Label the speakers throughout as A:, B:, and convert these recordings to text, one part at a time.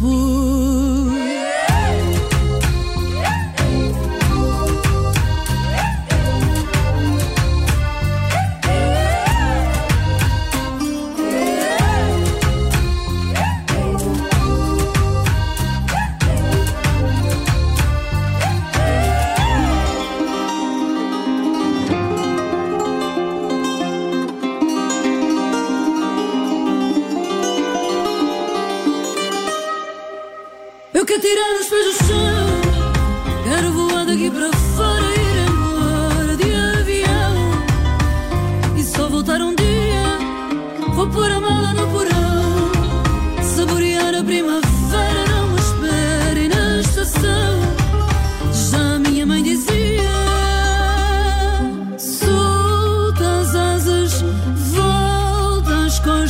A: de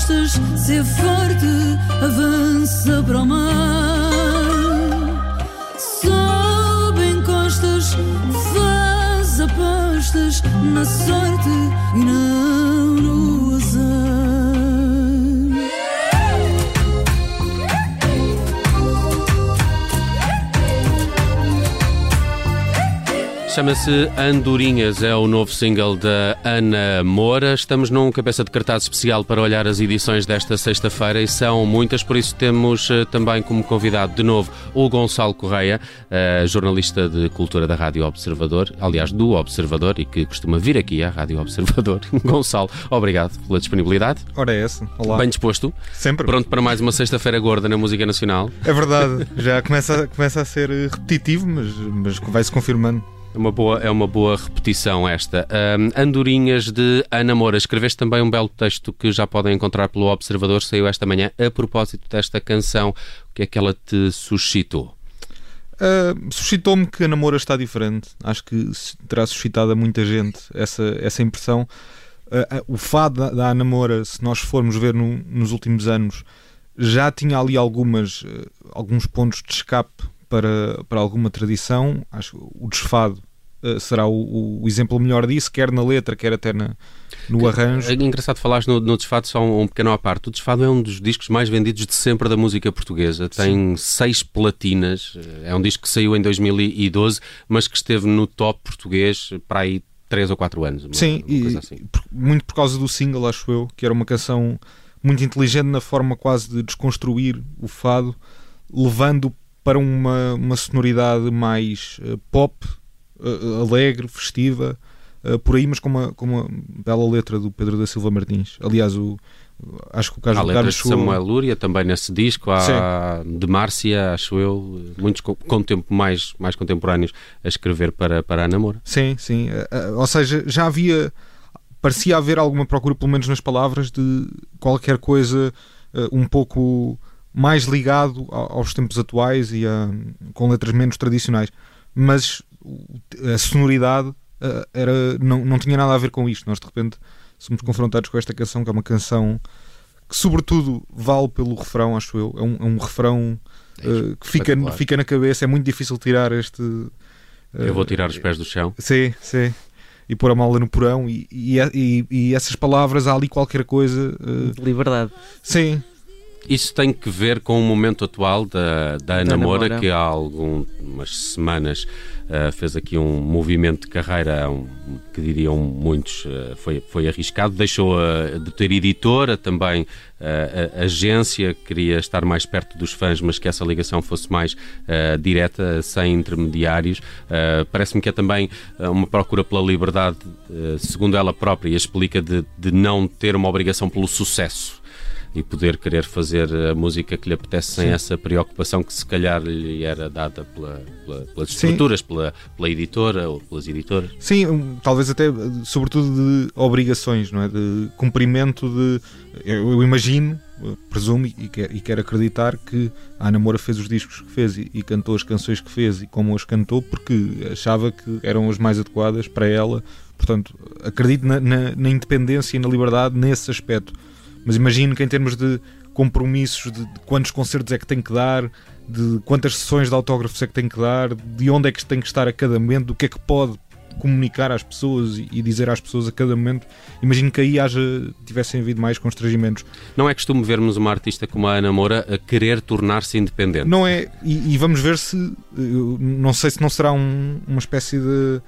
A: costas Ser forte Avança para o mar. Sobe encostas Faz apostas Na sorte E não no azar
B: Chama-se Andorinhas, é o novo single da Ana Moura. Estamos num cabeça de cartaz especial para olhar as edições desta sexta-feira e são muitas, por isso temos eh, também como convidado de novo o Gonçalo Correia, eh, jornalista de cultura da Rádio Observador, aliás, do Observador e que costuma vir aqui à Rádio Observador. Gonçalo, obrigado pela disponibilidade.
C: Ora é essa. Olá.
B: Bem disposto.
C: Sempre.
B: Pronto para mais uma sexta-feira gorda na música nacional.
C: É verdade. Já começa, começa a ser eh, repetitivo, mas, mas vai-se confirmando.
B: É uma boa, é uma boa repetição esta. Ahm, Andorinhas de Ana Moura. Escreveste também um belo texto que já podem encontrar pelo Observador, saiu esta manhã, a propósito desta canção. O que é que ela te suscitou?
C: Uh, suscitou-me que a namora está diferente. Acho que terá suscitado a muita gente essa, essa impressão. Uh, o fado da, da se nós formos ver no- nos últimos anos, já tinha ali algumas, uh, alguns pontos de escape para, para alguma tradição. Acho que o desfado uh, será o, o exemplo melhor disso, quer na letra, quer até na, no arranjo.
B: É engraçado falares no, no Desfado, só um, um pequeno à parte. O Desfado é um dos discos mais vendidos de sempre da música portuguesa. Tem seis platinas. É um disco que saiu em 2012, mas que esteve no top português para aí três ou quatro anos. uma-
C: Sim,
B: uma assim.
C: muito por causa do single, acho eu, que era uma canção muito inteligente na forma quase de desconstruir o fado, levando para uma, uma sonoridade mais eh, pop, eh, alegre, festiva, eh, por aí, mas com uma, com uma bela letra do Pedro da Silva Martins. Aliás, o, acho que o caso
B: Há
C: do
B: letras
C: Carlos
B: de Samuel Lúria também nesse disco, há de Márcia, acho eu, muitos com, com tempo mais, mais contemporâneos a escrever para, para a namora.
C: Sim, sim. Ou seja, já havia. Parecia haver alguma procura, pelo menos nas palavras, de qualquer coisa um pouco mais ligado aos tempos atuais e a- com letras menos tradicionais. Mas a sonoridade era, não, não tinha nada a ver com isto. Nós, de repente, somos confrontados com esta canção, que é uma canção que, sobretudo, vale pelo refrão, acho eu. É um, é um refrão eh, que fica, fica na cabeça. É muito difícil tirar este.
B: Eu vou tirar os pés do chão.
C: Sim, sim. E pôr a mala no porão e, e, e- e essas palavras, há ali qualquer coisa.
D: De liberdade.
C: sim,
B: Isso tem que ver com o momento atual da, da Ana
D: Da
B: Moura,
D: Moura.
B: que há algumas semanas ah, fez aqui um movimento de carreira um, que diriam muitos ah, foi, foi arriscado. Deixou ah, de ter editora, também a- agência, queria estar mais perto dos fãs, mas que essa ligação fosse mais direta, sem intermediários. Parece-me que é também uma procura pela liberdade, segundo ela própria, e explica de, de não ter uma obrigação pelo sucesso. E poder querer fazer a música que lhe apetece sem essa preocupação que se calhar lhe era dada pela, pela, pelas estruturas, pela, pela editora ou pelas editoras.
C: Sim, talvez até, sobretudo, de obrigações, não é? De cumprimento de. Eu, eu imagino, presumo e, quer, e quero acreditar que a Ana Moura fez os discos que fez e, e, cantou as canções que fez e como as cantou porque achava que eram as mais adequadas para ela. Portanto, acredito na, na, na independência e na liberdade nesse aspecto. Mas imagino que em termos de compromissos de, de, quantos concertos é que tem que dar, de quantas sessões de autógrafos é que tem que dar, de onde é que tem que estar a cada momento, do que é que pode comunicar às pessoas e dizer às pessoas a cada momento. Imagino que aí haja, tivessem havido mais constrangimentos.
B: Não é costume vermos uma artista como a Ana Moura a querer tornar-se independente.
C: Não é, e, e, vamos ver se, não sei se não será um, uma espécie de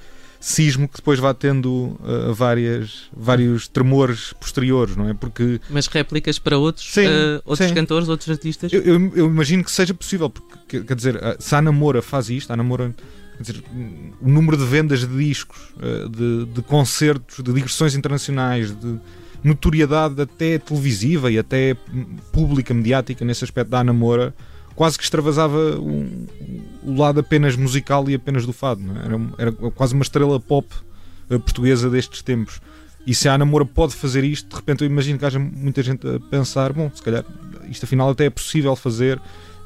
C: sismo que depois vá tendo uh, várias, vários tremores posteriores, não é? Porque...
D: Mas réplicas para outros, sim, uh, outros sim. cantores, outros artistas?
C: Eu, eu, eu, imagino que seja possível, porque quer dizer, se a Ana Moura faz isto, a Quer dizer, o número de vendas de discos, eh, de, de concertos, de digressões internacionais, de notoriedade até televisiva e até pública, mediática, nesse aspecto da Ana Moura, quase que extravasava o lado apenas musical e apenas do fado. É? Era, era, quase uma estrela pop eh, portuguesa destes tempos. E se a Ana Moura pode fazer isto, de repente eu imagino que haja muita gente a pensar: bom, se calhar isto afinal até é possível fazer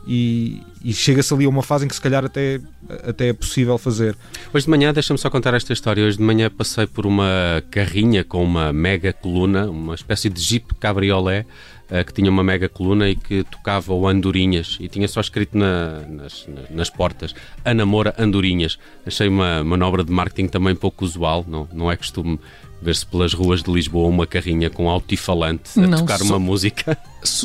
C: e, e chega-se ali a uma fase em que se calhar até, até é possível fazer.
B: Hoje de manhã, deixa-me só contar esta história. Hoje de manhã passei por uma carrinha com uma mega coluna, uma espécie de jeep cabriolé, uh, que tinha uma mega coluna e que tocava o Andorinhas e tinha só escrito na, nas, nas portas Ana Moura Andorinhas. Achei uma manobra de marketing também pouco usual, não, não é costume ver-se pelas ruas de Lisboa uma carrinha com altifalante a não, tocar uma música.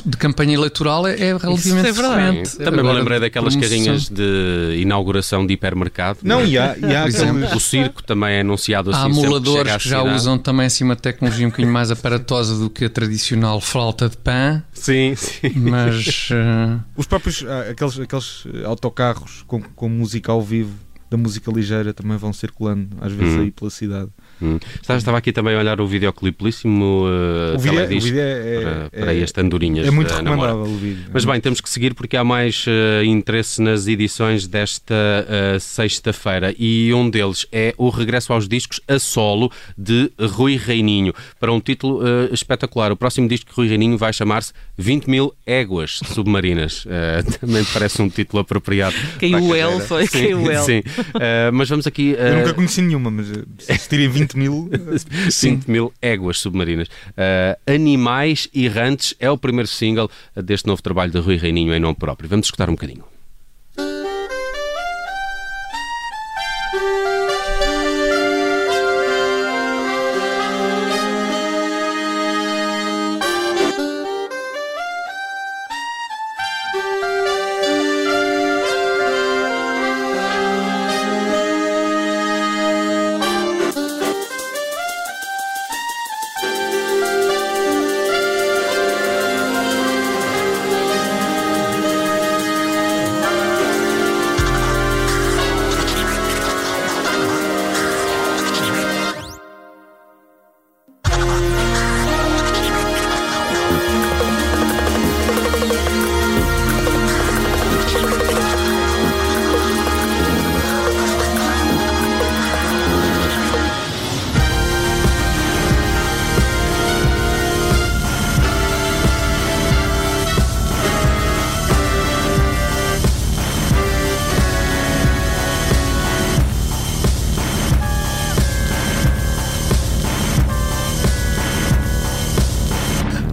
E: De campanha eleitoral é, é relativamente é frequente.
B: Também Agora, me lembrei daquelas promoção. carrinhas de inauguração de hipermercado.
C: Não, e há, e há
B: O circo também é anunciado assim.
E: Há amuladores que, que já usam também assim uma tecnologia um bocadinho mais aparatosa do que a tradicional flauta de pan.
B: Sim, sim.
E: Mas. Uh...
C: Os próprios. Ah, aqueles, aqueles autocarros com, com música ao vivo da música ligeira também vão circulando, às vezes, hum. aí pela cidade.
B: Hum. Estava aqui também a olhar o videoclipe belíssimo uh,
C: o vídeo, é- o vídeo é,
B: para, para é, este Andorinhas.
C: É muito recomendável o vídeo.
B: Mas bem, temos que seguir porque há mais uh, interesse nas edições desta uh, sexta-feira e um deles é o regresso aos discos a solo de Rui Reininho, para um título uh, espetacular. O próximo disco de Rui Reininho vai chamar-se 20 mil éguas submarinas. também parece um título apropriado.
D: Quem o El foi, sim, quem o El.
B: Sim. mas vamos aqui.
C: Eu nunca conheci nenhuma, mas se tirem 20 20 mil.
B: 20 mil éguas submarinas. Uh, Animais Errantes é o primeiro single deste novo trabalho de Rui Reininho em nome próprio. Vamos escutar um bocadinho.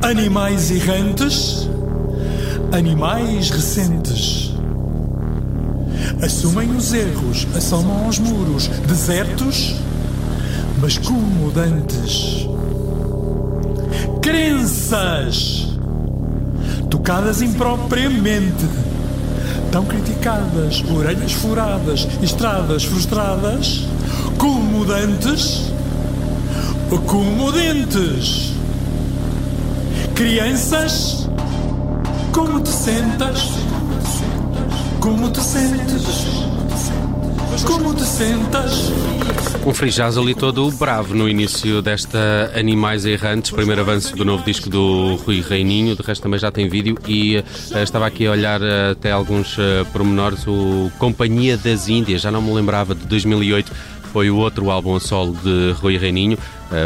F: Animais errantes, animais recentes. Assumem os erros, assomam os muros, desertos, mas como dantes. Crenças, tocadas impropriamente, tão criticadas, orelhas furadas, estradas frustradas, como dantes, como dentes Crianças, como te sentas? Como te sentes? Como te sentas?
B: Um free jazz ali todo bravo no início desta Animais Errantes, primeiro avanço do novo disco do Rui Reininho, de resto também já tem vídeo e uh, estava aqui a olhar uh, até alguns uh, pormenores, o Companhia das Índias, já não me lembrava, de 2008, foi o outro álbum a solo de Rui Reininho,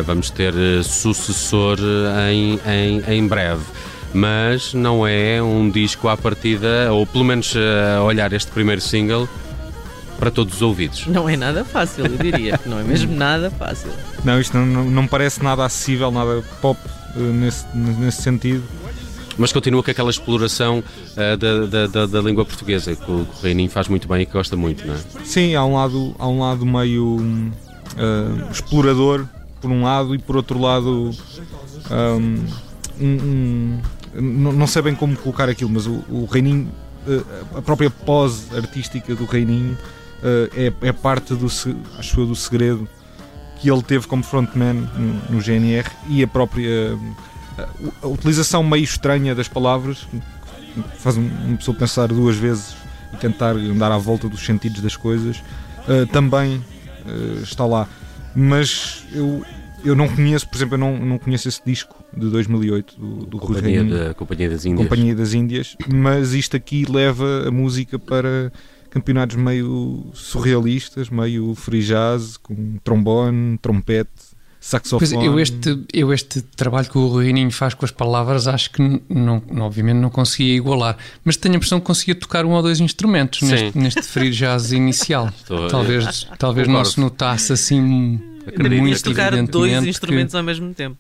B: vamos ter sucessor em, em, em breve mas não é um disco à partida, ou pelo menos a olhar este primeiro single, para todos os ouvidos.
D: Não é nada fácil, eu diria. não é mesmo nada fácil.
C: Não, isto não, não, parece nada acessível, nada pop nesse, nesse sentido.
B: Mas continua com aquela exploração uh, da, da, da, da, língua portuguesa, que o Reininho faz muito bem e que gosta muito, não é?
C: Sim, há um lado, há um lado meio uh, explorador, por um lado, e por outro lado. Um, um, não, não sei bem como colocar aquilo, mas o, o Reininho, a própria pose artística do Reininho uh, é, é, parte do, acho eu, do segredo que ele teve como frontman no, no GNR e a própria uh, a utilização meio estranha das palavras faz uma pessoa pensar duas vezes e tentar andar à volta dos sentidos das coisas. Uh, também está lá. Mas eu eu não conheço, por exemplo, eu não, não conheço esse disco de 2008 do, do
B: Companhia, da, Companhia das Índias.
C: Companhia das Índias, mas isto aqui leva a música para campeonatos meio surrealistas, meio free jazz, com trombone, trompete, saxofone.
E: Pois eu este, eu este trabalho que o Ruininho faz com as palavras acho que não, obviamente não conseguia igualar, mas tenho a impressão que conseguia tocar um ou dois instrumentos neste, neste free jazz inicial. Estou, talvez talvez não se notasse assim
D: Acredito. muito tocar dois instrumentos ao mesmo tempo.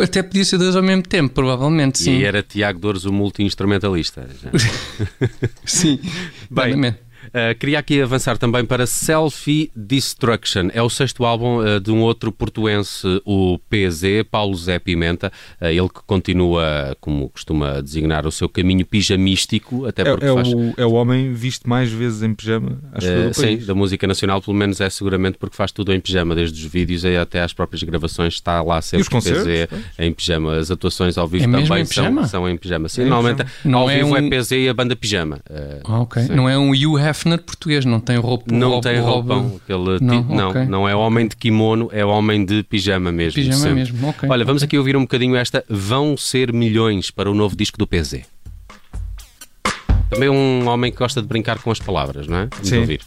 E: Até podia ser dois ao mesmo tempo, provavelmente, sim.
B: E era Tiago Dores o multi-instrumentalista.
E: sim,
B: bem. Uh, queria aqui avançar também para Selfie Destruction. É o sexto álbum uh, de um outro portuense, o PZ, Paulo Zé Pimenta. Uh, ele que continua, como costuma designar, o seu caminho pijamístico. Até
C: é,
B: porque
C: é,
B: faz...
C: o, é o homem visto mais vezes em pijama, acho uh,
B: Sim, da música nacional, pelo menos é seguramente porque faz tudo em pijama, desde os vídeos até às próprias gravações. Está lá sempre
C: o PZ
B: em pijama. As atuações ao vivo
E: é
B: também
E: em
B: são, são, em pijama. Sim, é normalmente pijama. ao é vivo é um... é PZ e a banda pijama.
E: Ah, ok. Sim. Não é um You Hefner português, não tem roupa.
B: Não tem roupão. Aquele não, não, okay. não, é homem de kimono, é homem de pijama mesmo.
E: Pijama sempre. mesmo, ok.
B: Olha, vamos aqui ouvir um bocadinho esta Vão Ser Milhões para o novo disco do PZ. Também um homem que gosta de brincar com as palavras, não é? Vamos
C: Sim.
B: ouvir.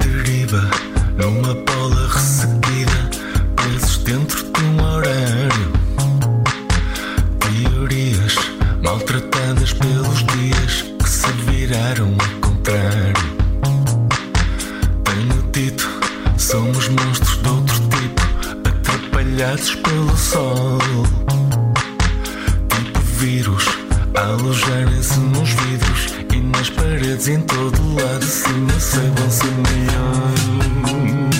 G: Deriva, numa atrapalhados pelo sol. Tipo vírus, alojarem-se nos vidros e nas paredes em todo lado. Se não vão ser milhões.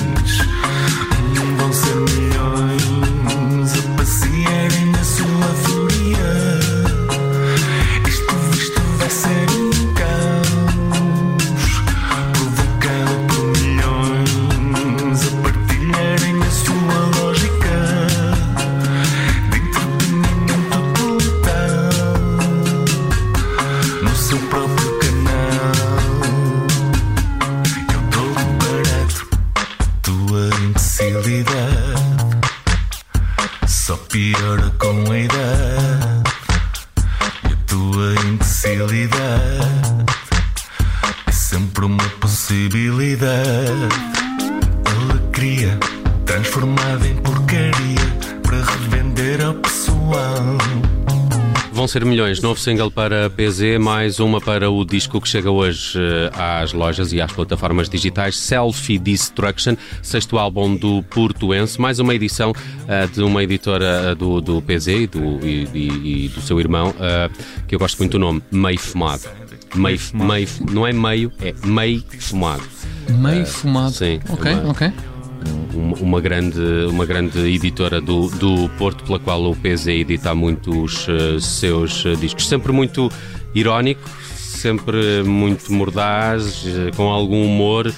G: Ser milhões.
B: Novo single para PZ, mais uma para o disco que chega hoje eh, às lojas e às plataformas digitais. Selfie Destruction, sexto álbum do Portuense. Mais uma edição uh, de uma editora eh, do, do PZ e do, e, e, e do seu irmão, uh, que eu gosto muito do nome, Meio Fumado. Meio, meio, não é meio, é meio fumado.
E: Meio fumado.
B: Sim.
E: Ok,
B: uma,
E: ok.
B: Uma, grande, uma grande editora do, do Porto, pela qual o PZ edita muitos uh, seus uh, discos. Sempre muito irónico, sempre muito mordaz, uh, com algum humor.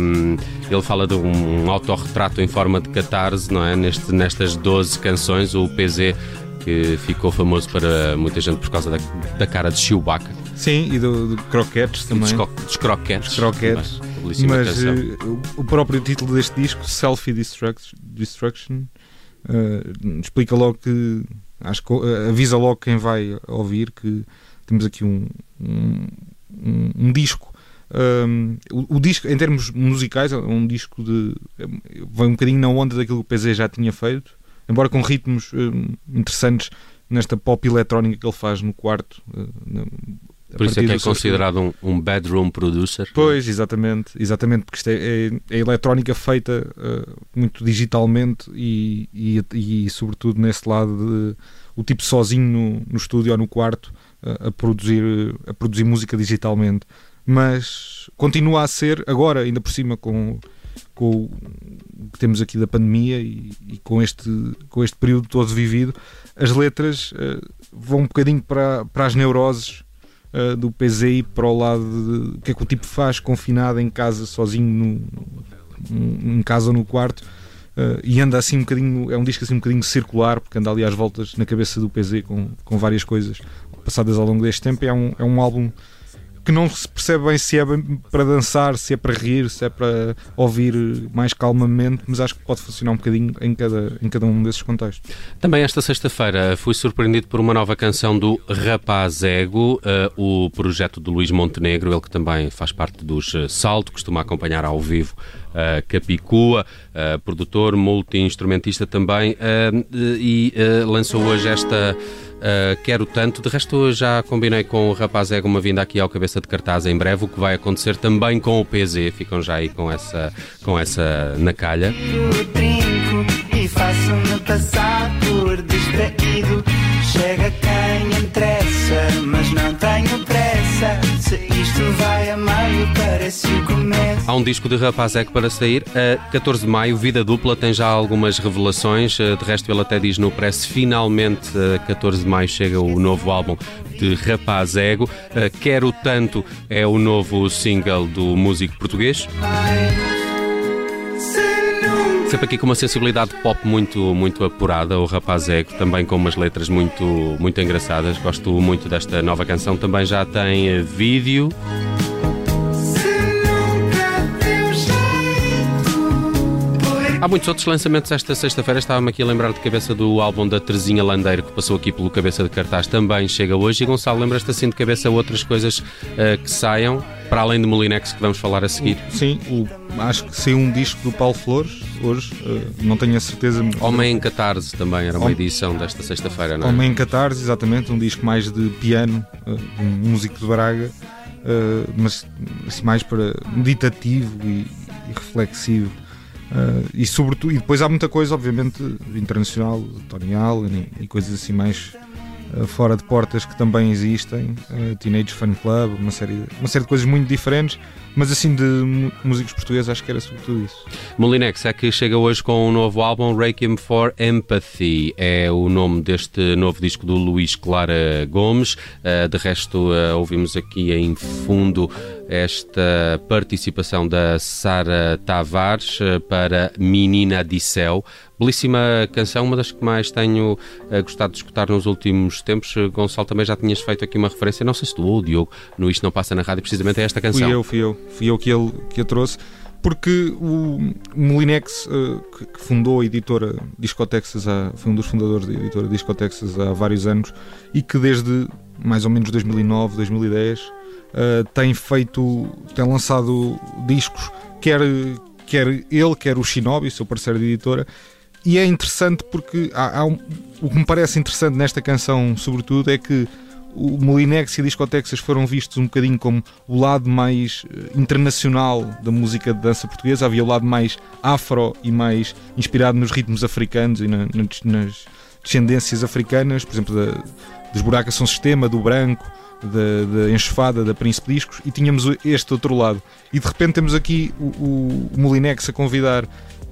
B: Um, ele fala de um autorretrato em forma de catarse, não é? Neste, nestas 12 canções, o PZ que ficou famoso para muita gente por causa da, da cara de Chewbacca.
C: Sim, e do, do croquetes também.
B: Dos, dos croquetes.
C: Dos croquetes.
B: Também.
C: Mas uh, o próprio título deste disco, Selfie Destruction, uh, explica logo que acho que uh, avisa logo quem vai ouvir que temos aqui um, um, um, um disco. Um, o, o, disco, em termos musicais, é um disco de. vai um bocadinho na onda daquilo que o PZ já tinha feito, embora com ritmos um, interessantes nesta pop eletrónica que ele faz no quarto. Uh,
B: por isso é que é considerado um, um, bedroom producer.
C: Pois, exatamente, exatamente, porque isto é, é, é eletrónica feita uh, muito digitalmente e, e, e, sobretudo nesse lado de o tipo sozinho no, no estúdio ou no quarto uh, a, produzir, a produzir música digitalmente. Mas continua a ser, agora, ainda por cima, com, com o que temos aqui da pandemia e, e com, este, com este período todo vivido, as letras uh, vão um bocadinho para, para as neuroses uh, do PZI para o lado de que é que o tipo faz confinado em casa, sozinho, no, no, em casa ou no quarto. Uh, e anda assim um bocadinho, é um disco assim um bocadinho circular, porque anda ali às voltas na cabeça do PZ com, com várias coisas passadas ao longo deste tempo. É um, é um álbum que não se percebe bem se é para dançar, se é para rir, se é para ouvir mais calmamente, mas acho que pode funcionar um bocadinho em cada, em cada um desses contextos.
B: Também esta sexta-feira fui surpreendido por uma nova canção do Rapaz Ego, uh, o projeto do Luís Montenegro, ele que também faz parte dos uh, Salto, costuma acompanhar ao vivo uh, Capicua, uh, produtor, multi-instrumentista também, uh, e lançou hoje esta Uh, quero tanto. De resto, já combinei com o rapaz Ego uma vinda aqui ao cabeça de cartaz em breve, o que vai acontecer também com o PZ. Ficam já aí com essa, com essa na calha. Eu brinco e faço-me passar por distraído. Chega quem interessa, isto vai a meio, parece o começo. Há um disco de Rapaz Eco para sair. A 14 de maio, Vida Dupla tem já algumas revelações. De resto, ele até diz no press: finalmente, a 14 de maio, chega o novo álbum de Rapaz Ego. Quero Tanto é o novo single do músico português sempre aqui com uma sensibilidade pop muito, muito apurada, o Rapaz Ego, também com umas letras muito, muito engraçadas. Gosto muito desta nova canção. Também já tem eh, vídeo. Há muitos outros lançamentos esta sexta-feira. Estava-me aqui a lembrar de cabeça do álbum da Terezinha Landeiro, que passou aqui pelo cabeça de cartaz, também chega hoje. E Gonçalo, lembras-te assim de cabeça outras coisas uh, que saiam, para além do Molinex que vamos falar a seguir?
C: Sim, o, acho que saiu um disco do Paulo Flores hoje, uh, não tenho a certeza.
B: Homem em Catarse também era uma edição desta sexta-feira, não é?
C: Homem em Catarse, exatamente, um disco mais de piano, uh, um músico de Braga, mas assim, mais para meditativo e, e reflexivo. Uh, e, sobretudo, e depois há muita coisa, obviamente, internacional, Tony Allen e, e coisas assim mais uh, fora de portas que também existem. Uh, Teenage Fan Club, uma série, uma série de coisas muito diferentes, mas assim de músicos portugueses acho que era sobretudo isso.
B: Molinex é que chega hoje com um novo álbum, Requiem for Empathy. É o nome deste novo disco do Luís Clara Gomes. de resto, ouvimos aqui em fundo esta participação da Sara Tavares eh, para Menina de Céu. Belíssima canção, uma das que mais tenho uh, gostado de escutar nos últimos tempos. Uh, Gonçalo, também já tinhas feito aqui uma referência, não sei se tu ou o Diogo, no Isto Não Passa na Rádio, precisamente a esta canção.
C: Fui eu, fui eu, fui eu que, ele, que a trouxe porque o Molinex, que fundou a editora Discotexas, foi um dos fundadores da editora Discotexas há vários anos e que desde mais ou menos 2009, 2010 uh, tem feito, tem lançado discos, quer, quer ele, quer o Shinobi, seu parceiro de editora, e é interessante porque há, há um, o que me parece interessante nesta canção, sobretudo, é que o Molinex e a Discotexas foram vistos um bocadinho como o lado mais eh, internacional da música de dança portuguesa. Havia o lado mais afro e mais inspirado nos ritmos africanos e na, nas descendências africanas, por exemplo, da, dos buracos são sistema, do branco, da, enxofada da Príncipe Discos e tínhamos este outro lado. E de repente temos aqui o, o Molinex a convidar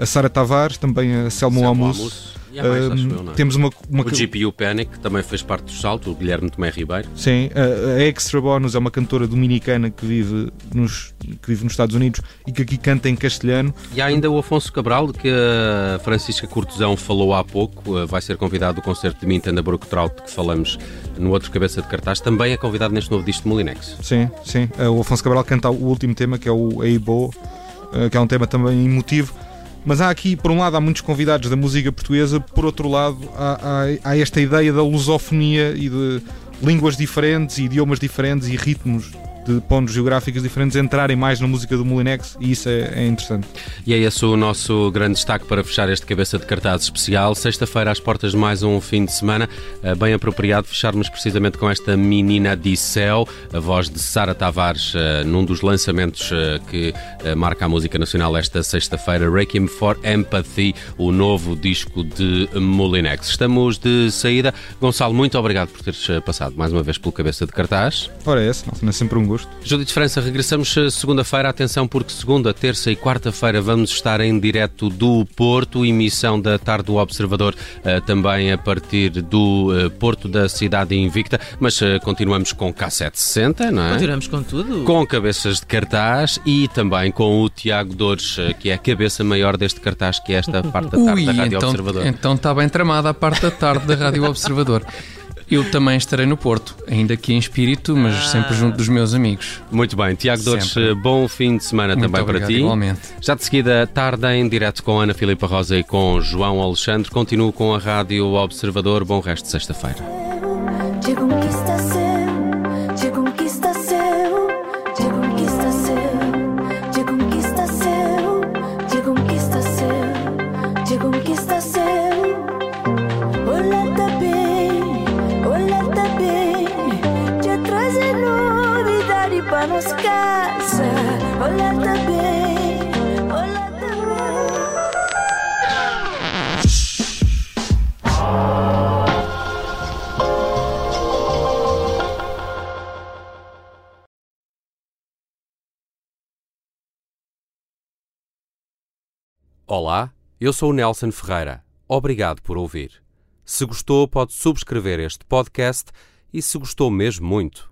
C: a Sara Tavares, também a Selmo Amus.
B: Uh, temos uma, uma... O GPU Panic também fez parte do salto, o Guilherme Tomé Ribeiro.
C: Sim, a, a Extra Bonus é uma cantora dominicana que vive, nos, que vive nos Estados Unidos e que aqui canta em castelhano.
B: E há ainda o Afonso Cabral, que a Francisca Cortesão falou há pouco, uh, vai ser convidado do concerto de Mintanda Brook Trout, que falamos no outro cabeça de cartaz, também é convidado neste novo disco de Molinex.
C: Sim, sim. Uh, o Afonso Cabral canta o último tema, que é o Eibo, uh, que é um tema também emotivo. Mas há aqui, por um lado, há muitos convidados da música portuguesa, por outro lado, há, há, há esta ideia da lusofonia e de línguas diferentes, idiomas diferentes e ritmos de pontos geográficos diferentes entrarem mais na música do Molinex e isso é, é, interessante.
B: E é esse o nosso grande destaque para fechar este cabeça de cartaz especial. Sexta-feira, às portas de mais um fim de semana, eh, bem apropriado fecharmos precisamente com esta Menina de Céu, a voz de Sara Tavares, eh, num dos lançamentos eh, que marca a música nacional esta sexta-feira, Requiem for Empathy, o novo disco de Molinex. Estamos de saída. Gonçalo, muito obrigado por teres passado mais uma vez pelo cabeça de cartaz.
C: Ora, é esse, não é sempre um gosto.
B: Judite França, regressamos eh, segunda-feira. Atenção, porque segunda, terça e quarta-feira vamos estar em direto do Porto, emissão da tarde do Observador, eh, também a partir do eh, Porto da Cidade Invicta. Mas continuamos com K760, não é?
D: Continuamos com tudo.
B: Com cabeças de cartaz e também com o Tiago Dores, que é a cabeça maior deste cartaz, que é esta parte da tarde Ui, da Rádio
E: então,
B: Observador.
E: Então está bem tramada a parte da tarde da Rádio Observador. Eu também estarei no Porto, ainda aqui em espírito, mas ah. sempre junto dos meus amigos.
B: Muito bem, Tiago Dores, bom fim de semana
E: Muito
B: também
E: obrigado,
B: para ti.
E: Igualmente.
B: Já de seguida, tarde em direto com Ana Filipa Rosa e com João Alexandre. Continuo com a Rádio Observador. Bom resto de sexta-feira. Olá, eu sou o Nelson Ferreira. Obrigado por ouvir. Se gostou, pode subscrever este podcast e, se gostou mesmo muito,